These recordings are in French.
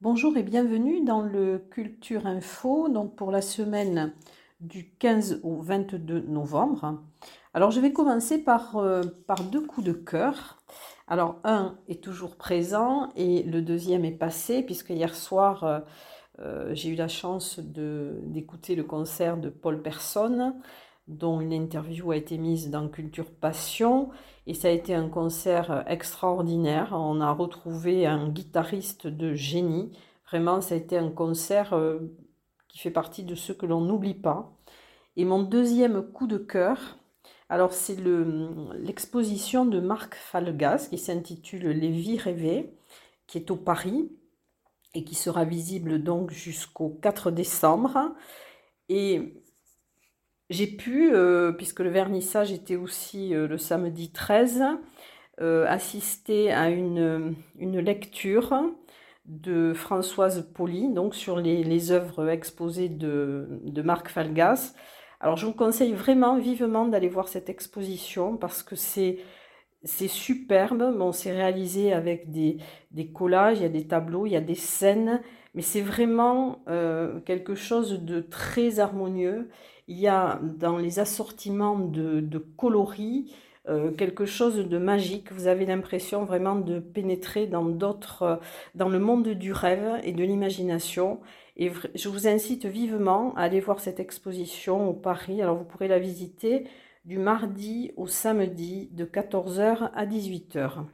Bonjour et bienvenue dans le Culture Info, donc pour la semaine du 15 au 22 novembre. Alors je vais commencer par, euh, par deux coups de cœur. Alors un est toujours présent et le deuxième est passé puisque hier soir euh, euh, j'ai eu la chance d'écouter le concert de Paul Personne dont une interview a été mise dans Culture Passion. Et ça a été un concert extraordinaire. On a retrouvé un guitariste de génie. Vraiment, ça a été un concert euh, qui fait partie de ceux que l'on n'oublie pas. Et mon deuxième coup de cœur, alors c'est l'exposition de Marc Falgas qui s'intitule Les vies rêvées, qui est au Paris et qui sera visible donc jusqu'au 4 décembre. Et j'ai pu, euh, puisque le vernissage était aussi euh, le samedi 13, euh, assister à une, lecture de Françoise Poli, donc sur les, œuvres exposées de, de, Marc Falgas. Alors je vous conseille vraiment vivement d'aller voir cette exposition parce que c'est c'est superbe. Bon, c'est réalisé avec des, des, collages, il y a des tableaux, il y a des scènes, mais c'est vraiment quelque chose de très harmonieux il y a dans les assortiments de, coloris euh, quelque chose de magique. Vous avez l'impression vraiment de pénétrer dans d'autres, euh, dans le monde du rêve et de l'imagination. Et je vous incite vivement à aller voir cette exposition au Paris. Alors vous pourrez la visiter du mardi au samedi de 14h à 18h.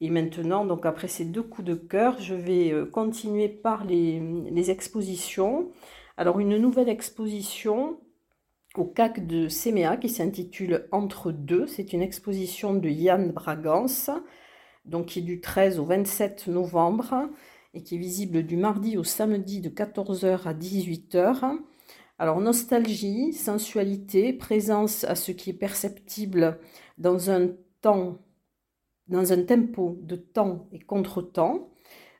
Et maintenant, donc après ces deux coups de cœur, je vais euh, continuer par les, les expositions. Alors une nouvelle exposition au CAC de Séméa qui s'intitule Entre deux. C'est une exposition de Yann Bragance, donc qui est du 13 au 27 novembre et qui est visible du mardi au samedi de 14h à 18h. Alors nostalgie, sensualité, présence à ce qui est perceptible dans un temps, dans un tempo de temps et contre-temps.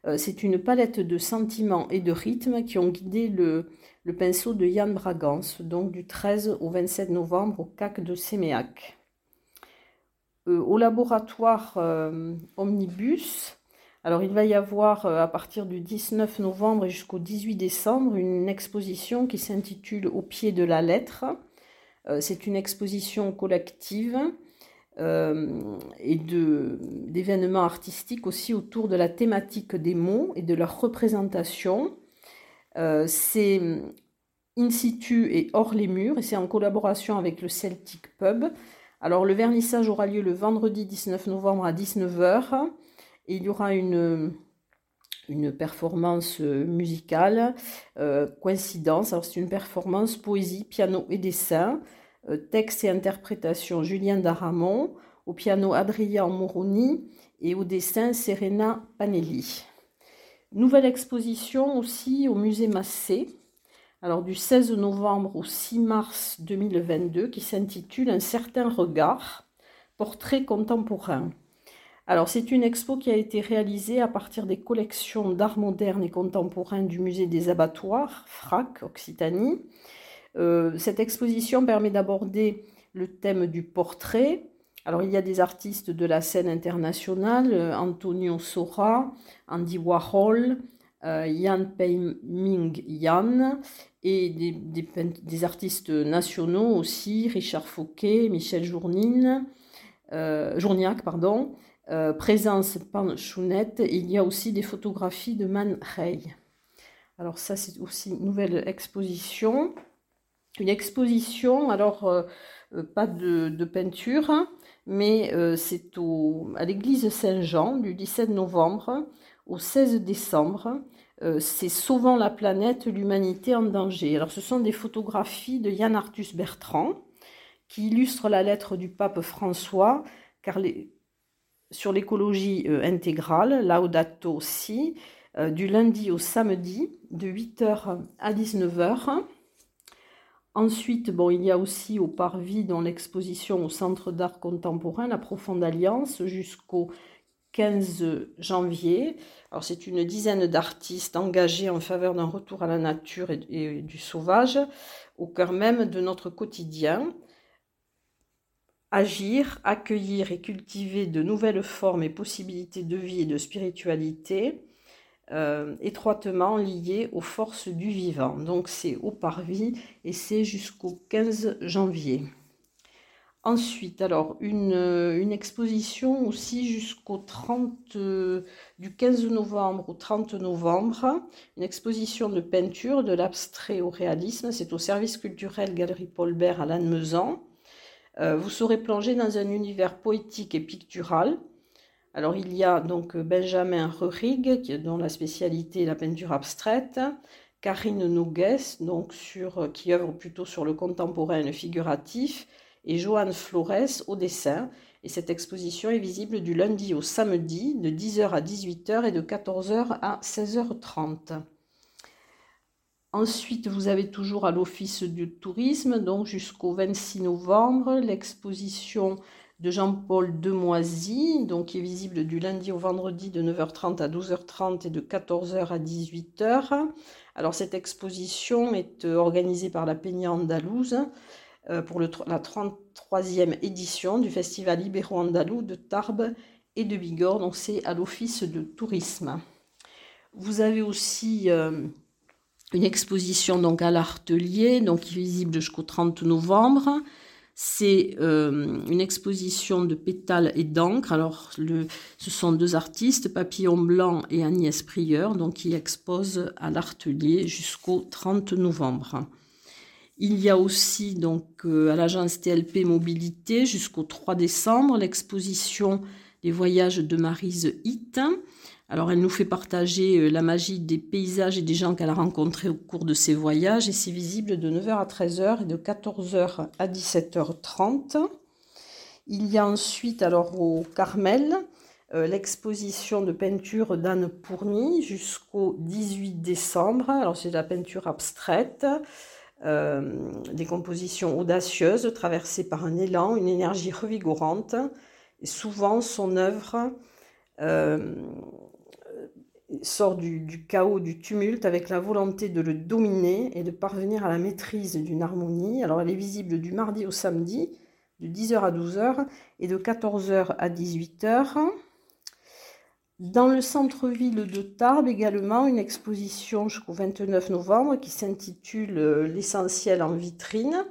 Euh, c'est une palette de sentiments et de rythmes qui ont guidé le, pinceau de Yann Bragance, donc du 13 au 27 novembre au CAC de Séméac. Euh, au laboratoire euh, Omnibus, alors il va y avoir à partir du 19 novembre jusqu'au 18 décembre une exposition qui s'intitule Au pied de la lettre. C'est une exposition collective et d'événements artistiques aussi autour de la thématique des mots et de leur représentation. Euh, c'est in situ et hors les murs, et c'est en collaboration avec le Celtic Pub. Alors le vernissage aura lieu le vendredi 19 novembre à 19h, et il y aura une, une performance musicale, euh, coïncidence, c'est une performance poésie, piano et dessin, euh, texte et interprétation Julien Daramon, au piano Adrien Moroni et au dessin Serena Panelli. Nouvelle exposition aussi au musée Massé, alors du 16 novembre au 6 mars 2022, qui s'intitule Un certain regard, portrait contemporain. Alors c'est une expo qui a été réalisée à partir des collections d'art moderne et contemporain du musée des abattoirs, FRAC, Occitanie. Euh, cette exposition permet d'aborder le thème du portrait, alors il y a des artistes de la scène internationale, euh, Antonio Sora, Andy Warhol, euh, Yan Pei-Ming Yan, et des, artistes nationaux aussi, Richard Fouquet, Michel Journine, euh, Journiac, pardon, Présence Panchounette, et il y a aussi des photographies de Man Ray. Alors ça c'est aussi une nouvelle exposition. Une exposition, alors pas de, peinture, mais euh, c'est à l'église Saint-Jean du 17 novembre au 16 décembre. Euh, c'est Sauvant la planète, l'humanité en danger. Alors ce sont des photographies de Yann Arthus Bertrand qui illustrent la lettre du pape François car sur l'écologie euh, intégrale, Laudato Si, du lundi au samedi de 8h à 19h. Ensuite, bon, il y a aussi au Parvis, dans l'exposition au Centre d'art contemporain, la Profonde Alliance, jusqu'au 15 janvier. Alors, c'est une dizaine d'artistes engagés en faveur d'un retour à la nature et, du sauvage, au cœur même de notre quotidien. agir, accueillir et cultiver de nouvelles formes et possibilités de vie et de spiritualité euh, étroitement liées aux forces du vivant. Donc c'est au parvis et c'est jusqu'au 15 janvier. Ensuite, alors une, exposition aussi jusqu'au 30 euh, du 15 novembre au 30 novembre, une exposition de peinture de l'abstrait au réalisme, c'est au service culturel Galerie Paul Bert à Lannemezan. Euh, vous serez plongé dans un univers poétique et pictural. Alors il y a donc Benjamin Rurig, dont la spécialité est la peinture abstraite, Karine Nogues, donc sur, qui œuvre plutôt sur le contemporain et le figuratif, et Joanne Flores au dessin. Et cette exposition est visible du lundi au samedi de 10h à 18h et de 14h à 16h30. Ensuite, vous avez toujours à l'Office du tourisme, donc jusqu'au 26 novembre, l'exposition de Jean-Paul Demoisy, donc qui est visible du lundi au vendredi de 9h30 à 12h30 et de 14h à 18h. Alors cette exposition est euh, organisée par la Peña Andalouse euh, pour la 33e édition du Festival Ibéro-Andalou de Tarbes et de Bigorre, donc c'est à l'Office de tourisme. Vous avez aussi... Euh, une exposition donc à l'Artelier, donc visible jusqu'au 30 novembre. C'est euh, une exposition de pétales et d'encre. Alors, ce sont deux artistes, Papillon Blanc et Agnès Prieur, donc qui exposent à l'Artelier jusqu'au 30 novembre. Il y a aussi donc euh, à l'agence TLP Mobilité jusqu'au 3 décembre l'exposition des voyages de Marise Hitt alors elle nous fait partager euh, la magie des paysages et des gens qu'elle a rencontrés au cours de ses voyages et c'est visible de 9h à 13h et de 14h à 17h30. Il y a ensuite alors au Carmel euh, l'exposition de peinture d'Anne Pourny jusqu'au 18 décembre. Alors c'est de la peinture abstraite, euh, des compositions audacieuses traversées par un élan, une énergie revigorante. Et souvent son œuvre sort du, chaos, du tumulte, avec la volonté de le dominer et de parvenir à la maîtrise d'une harmonie. Alors elle est visible du mardi au samedi, de 10h à 12h et de 14h à 18h. Dans le centre-ville de Tarbes également, une exposition jusqu'au 29 novembre qui s'intitule euh, L'essentiel en vitrine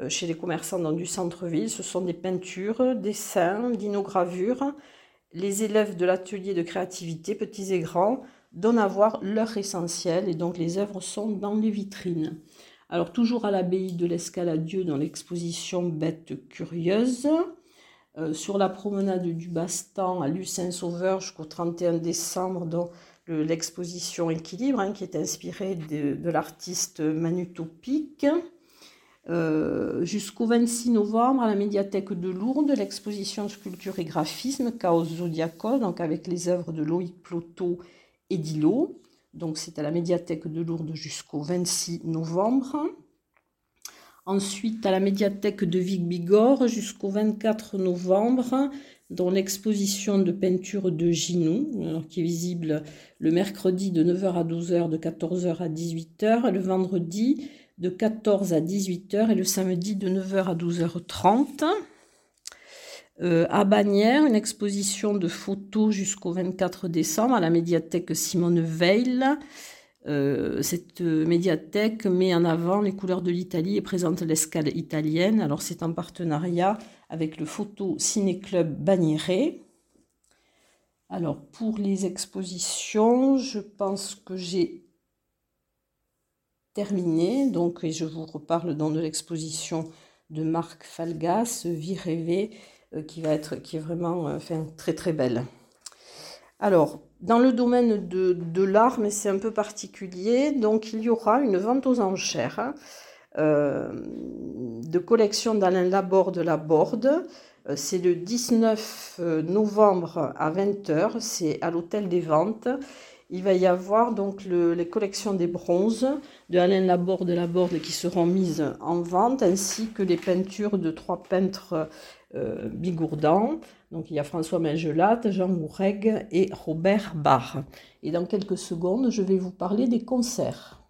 euh, chez les commerçants dans du centre-ville. Ce sont des peintures, dessins, dinogravures, les élèves de l'atelier de créativité, petits et grands, donnent à voir leur essentiel et donc les œuvres sont dans les vitrines. Alors toujours à l'abbaye de l'Escaladieu dans l'exposition Bêtes curieuses, euh, sur la promenade du Bastan à Lucin-Sauveur jusqu'au 31 décembre dans l'exposition Équilibre hein, qui est inspirée de, de l'artiste Manutopique. Euh, jusqu'au 26 novembre à la médiathèque de Lourdes, l'exposition sculpture et graphisme Chaos Zodiacol, donc avec les œuvres de Loïc Ploto et Dilo. Donc c'est à la médiathèque de Lourdes jusqu'au 26 novembre. Ensuite à la médiathèque de Vic-Bigorre jusqu'au 24 novembre, dans l'exposition de peinture de Ginou, qui est visible le mercredi de 9h à 12h, de 14h à 18h, le vendredi de 14 à 18h et le samedi de 9h à 12h30. Euh, à Bagnères, une exposition de photos jusqu'au 24 décembre à la médiathèque Simone Veil. Euh, cette médiathèque met en avant les couleurs de l'Italie et présente l'escale italienne. Alors c'est en partenariat avec le Photo Ciné Club Bagnères. Alors pour les expositions, je pense que j'ai terminé. Donc, je vous reparle dans de l'exposition de Marc Falgas, Vie rêvée, euh, qui va être, qui est vraiment euh, très très belle. Alors, dans le domaine de, de l'art, mais c'est un peu particulier, donc il y aura une vente aux enchères euh, de collection d'Alain Laborde de la Borde. C'est le 19 novembre à 20h, c'est à l'hôtel des ventes il va y avoir donc les collections des bronzes de Alain Laborde de Laborde qui seront mises en vente, ainsi que les peintures de trois peintres euh, il y a François Mengelat, Jean Goureg et Robert Barr. Et dans quelques secondes, je vais vous parler des concerts.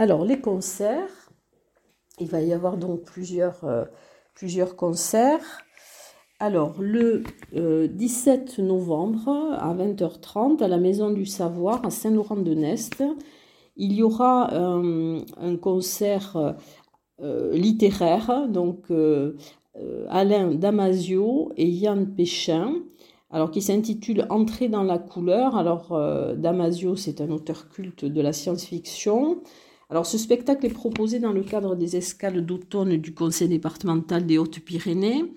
Alors, les concerts, il va y avoir donc plusieurs, euh, concerts. Alors, le 17 novembre à 20h30, à la Maison du Savoir, à Saint-Laurent-de-Nest, il y aura un concert littéraire, donc Alain Damasio et Yann Péchin alors qui s'intitule Entrer dans la couleur. Alors euh, Damasio, c'est un auteur culte de la science-fiction. Alors ce spectacle est proposé dans le cadre des escales d'automne du Conseil départemental des Hautes-Pyrénées.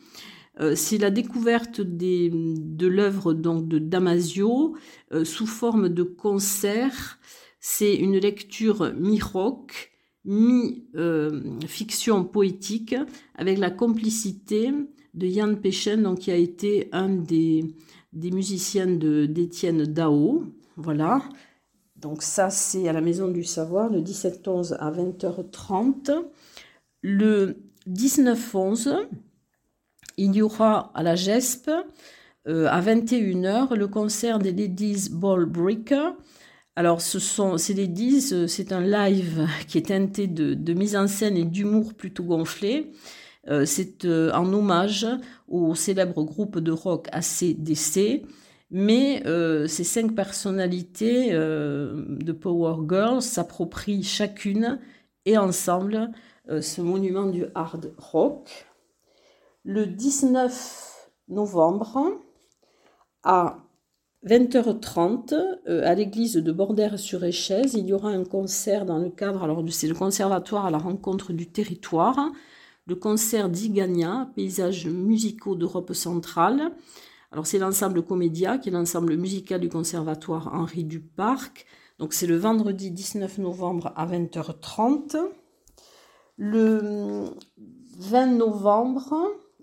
Euh, c'est la découverte de l'œuvre de Damasio euh, sous forme de concert. C'est une lecture mi-rock, mi-fiction poétique, avec la complicité de Yann Péchen, donc, qui a été un des, des musiciens d'Étienne Dao. Voilà. Donc ça, c'est à la Maison du Savoir, le 17-11 à 20h30. Le 19-11, il y aura à la GESP, euh, à 21h, le concert des Ladies Ball Breaker. Alors, ce sont ces Ladies, euh, c'est un live qui est teinté de, de mise en scène et d'humour plutôt gonflé. Euh, c'est euh, en hommage au célèbre groupe de rock ACDC, mais euh, ces cinq personnalités de Power Girls s'approprient chacune et ensemble ce monument du hard rock. Le 19 novembre à 20h30, à l'église de Bordère-sur-Échèze, il y aura un concert dans le cadre, alors c'est le conservatoire à la rencontre du territoire, le concert d'Igania, paysages musicaux d'Europe centrale. Alors c'est l'ensemble Comédia, qui est l'ensemble musical du conservatoire Henri Duparc. Donc c'est le vendredi 19 novembre à 20h30. Le 20 novembre,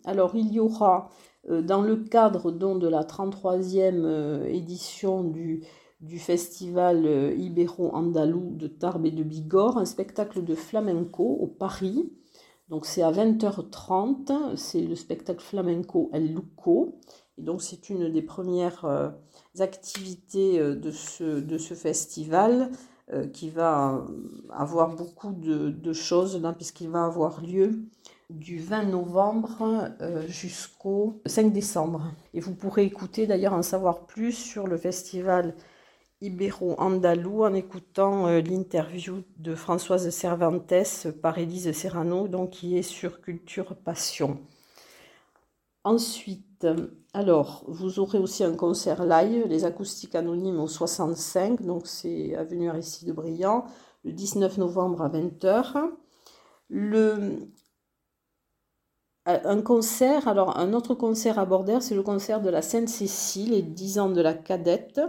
alors il y aura euh, dans le cadre donc, de la 33e euh, édition du, du festival euh, Ibéro-Andalou de Tarbes et de Bigorre, un spectacle de flamenco au Paris. Donc c'est à 20h30, c'est le spectacle flamenco El Luco. Donc c'est une des premières euh, activités euh, de ce, de ce festival euh, qui va avoir beaucoup de, choses puisqu'il va avoir lieu du 20 novembre jusqu'au 5 décembre. Et vous pourrez écouter d'ailleurs en savoir plus sur le festival ibéro-andalou en écoutant l'interview de Françoise Cervantes par Élise Serrano, donc qui est sur Culture Passion. Ensuite, alors, vous aurez aussi un concert live, les acoustiques anonymes au 65, donc c'est avenue de Briand, le 19 novembre à 20h. Le, un concert, alors un autre concert à Bordère, c'est le concert de la Sainte-Cécile, les 10 ans de la cadette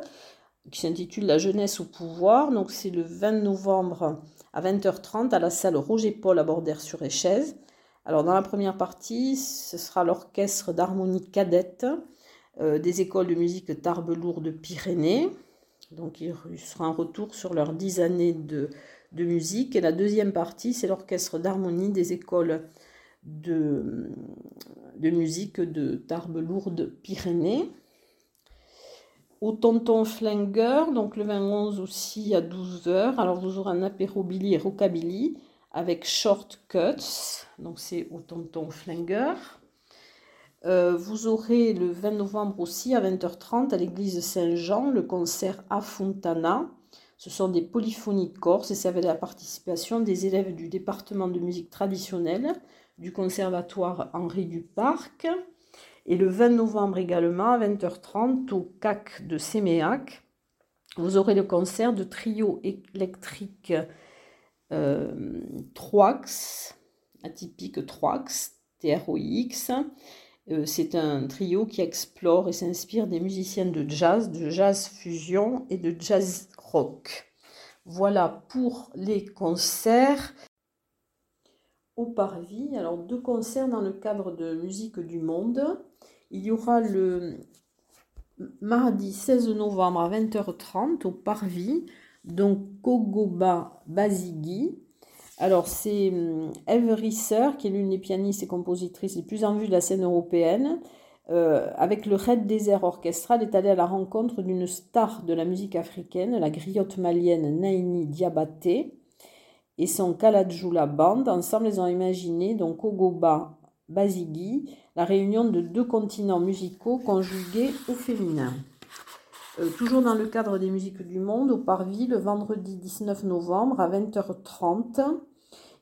qui s'intitule La jeunesse au pouvoir. Donc c'est le 20 novembre à 20h30 à la salle Roger Paul à Bordère-sur-Échèze. Alors dans la première partie, ce sera l'orchestre d'harmonie cadette euh, des écoles de musique Tarbes Lourdes Pyrénées. Donc il sera un retour sur leurs dix années de, musique. Et la deuxième partie, c'est l'orchestre d'harmonie des écoles de, musique de Tarbes Lourdes Pyrénées au Tonton Flingueur, donc le 21 aussi à 12h. Alors vous aurez un apéro Billy et Rockabilly avec Shortcuts, donc c'est au Tonton Flingueur. Euh, vous aurez le 20 novembre aussi à 20h30 à l'église Saint-Jean le concert A Fontana. Ce sont des polyphonies corses et ça avec la participation des élèves du département de musique traditionnelle du conservatoire Henri Duparc. Et le 20 novembre également, à 20h30, au CAC de Séméac, vous aurez le concert de trio électrique euh, Troax, atypique Troax, TROX. Euh, c'est un trio qui explore et s'inspire des musiciens de jazz, de jazz fusion et de jazz rock. Voilà pour les concerts au Parvis. Alors deux concerts dans le cadre de Musique du Monde. Il y aura le mardi 16 novembre à 20h30 au Parvis, donc Kogoba Basigi. Alors c'est Eve Risser, qui est l'une des pianistes et compositrices les plus en vue de la scène européenne. Euh, avec le Red Desert Orchestra, est allée à la rencontre d'une star de la musique africaine, la griotte malienne Naini Diabaté. et son Kaladjula Band. Ensemble, ils ont imaginé donc Ogoba Basigi, la réunion de deux continents musicaux conjugués au féminin. Euh, toujours dans le cadre des musiques du monde, au Parvis, le vendredi 19 novembre à 20h30,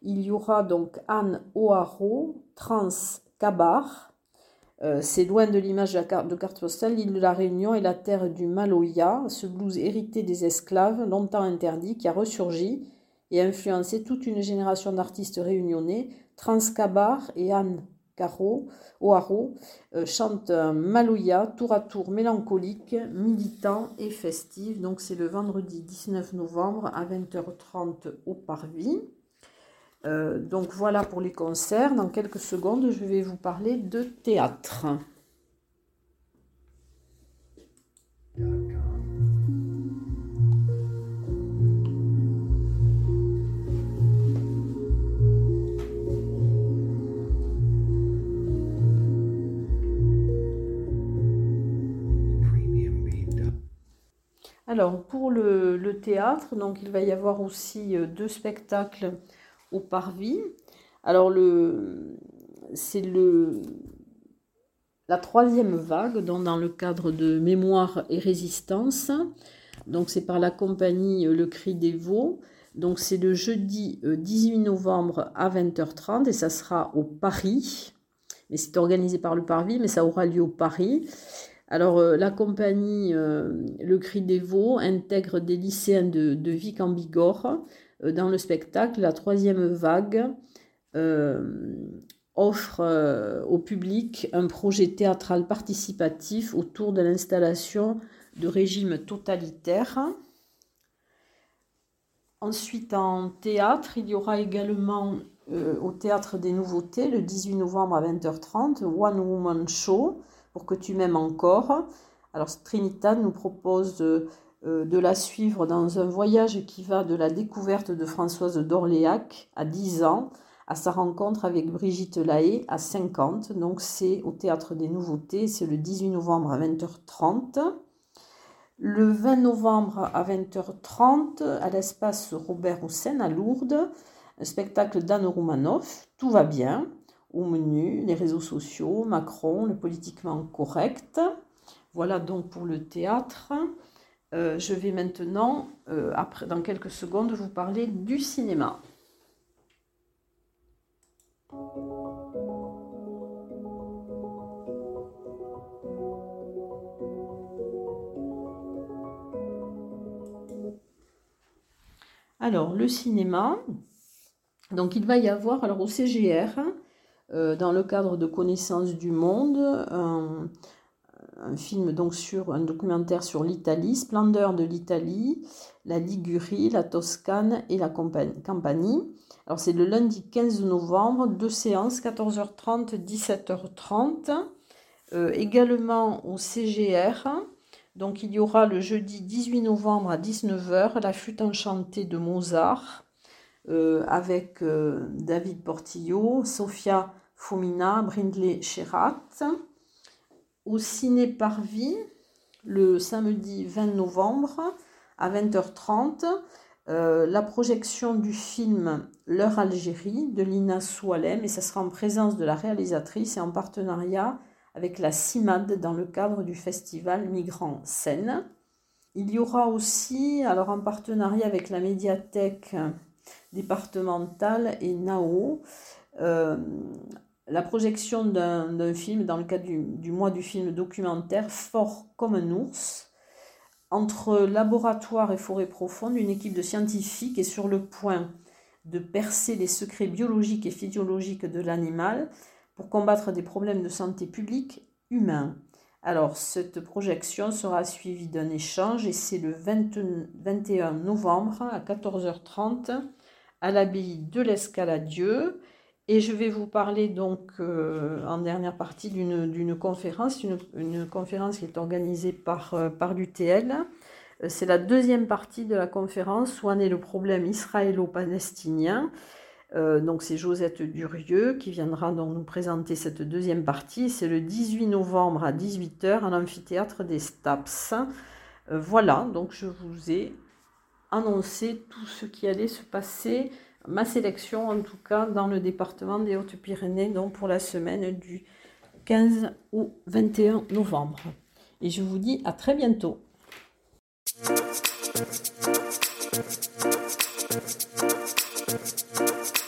il y aura donc Anne O'Haro, Trans Kabar. Euh, c'est loin de l'image de, carte, postale, l'île de la Réunion est la terre du Maloya, ce blues hérité des esclaves, longtemps interdit, qui a ressurgi et influencé toute une génération d'artistes réunionnais. Trans Kabar et Anne Caro, O'Haro euh, chante un Maloya tour à tour mélancolique, militant et festif. Donc c'est le vendredi 19 novembre à 20h30 au Parvis. Euh, donc voilà pour les concerts. Dans quelques secondes, je vais vous parler de théâtre. Alors pour le, le, théâtre, donc il va y avoir aussi euh, deux spectacles au parvis. Alors, c'est le, la troisième vague dans le cadre de Mémoire et Résistance. Donc, c'est par la compagnie Le Cri des Veaux. Donc, c'est le jeudi 18 euh, novembre à 20h30 et ça sera au Paris. Mais c'est organisé par le Parvis, mais ça aura lieu au Paris. Alors, euh, la compagnie euh, Le Cri des Veaux intègre des lycéens de, Vic en Bigorre euh, dans le spectacle, la troisième vague offre au public un projet théâtral participatif autour de l'installation de régimes totalitaires. Ensuite, en théâtre, il y aura également au Théâtre des Nouveautés, le 18 novembre à 20h30, One Woman Show, pour que tu m'aimes encore. Alors, Trinita nous propose euh, de la suivre dans un voyage qui va de la découverte de Françoise d'Orléac à 10 ans à sa rencontre avec Brigitte Lahaye à 50. Donc c'est au Théâtre des Nouveautés, c'est le 18 novembre à 20h30. Le 20 novembre à 20h30, à l'espace Robert Hossein à Lourdes, un spectacle d'Anne Roumanoff, Tout va bien, menu, les réseaux sociaux, Macron, le politiquement correct. Voilà donc pour le théâtre. Euh, je vais maintenant, euh, après, dans quelques secondes, vous parler du cinéma. Alors, le cinéma, donc il va y avoir, alors au CGR, euh, dans le cadre de Connaissance du Monde, un, un film donc sur un documentaire sur l'Italie, Splendeur de l'Italie, la Ligurie, la Toscane et la Campanie. Alors c'est le lundi 15 novembre, deux séances, 14h30, 17h30. Euh, également au CGR, donc il y aura le jeudi 18 novembre à 19h la flûte enchantée de Mozart euh, avec euh, David Portillo, Sofia Fomina, Brindley Cherat au Ciné Parvis le samedi 20 novembre à 20h30 euh, la projection du film L'heure Algérie de Lina Soualem et ça sera en présence de la réalisatrice et en partenariat avec la CIMAD dans le cadre du festival Migrants Seine. Il y aura aussi, alors en partenariat avec la médiathèque départementale et NAO, euh, la projection d'un film dans le cadre du, mois du film documentaire Fort comme un ours. Entre laboratoire et forêt profonde, une équipe de scientifiques est sur le point de percer les secrets biologiques et physiologiques de l'animal pour combattre des problèmes de santé publique humains. Alors, cette projection sera suivie d'un échange et c'est le 21 novembre à 14h30 à l'abbaye de l'Escaladieu. Et je vais vous parler donc euh, en dernière partie d'une conférence, une, conférence qui est organisée par, euh, par l'UTL. Euh, c'est la deuxième partie de la conférence où en est le problème israélo-palestinien. donc c'est Josette Durieux qui viendra donc nous présenter cette deuxième partie. C'est le 18 novembre à 18h à l'amphithéâtre des Staps. voilà, donc je vous ai annoncé tout ce qui allait se passer ma sélection en tout cas dans le département des Hautes-Pyrénées, donc pour la semaine du 15 au 21 novembre. Et je vous dis à très bientôt.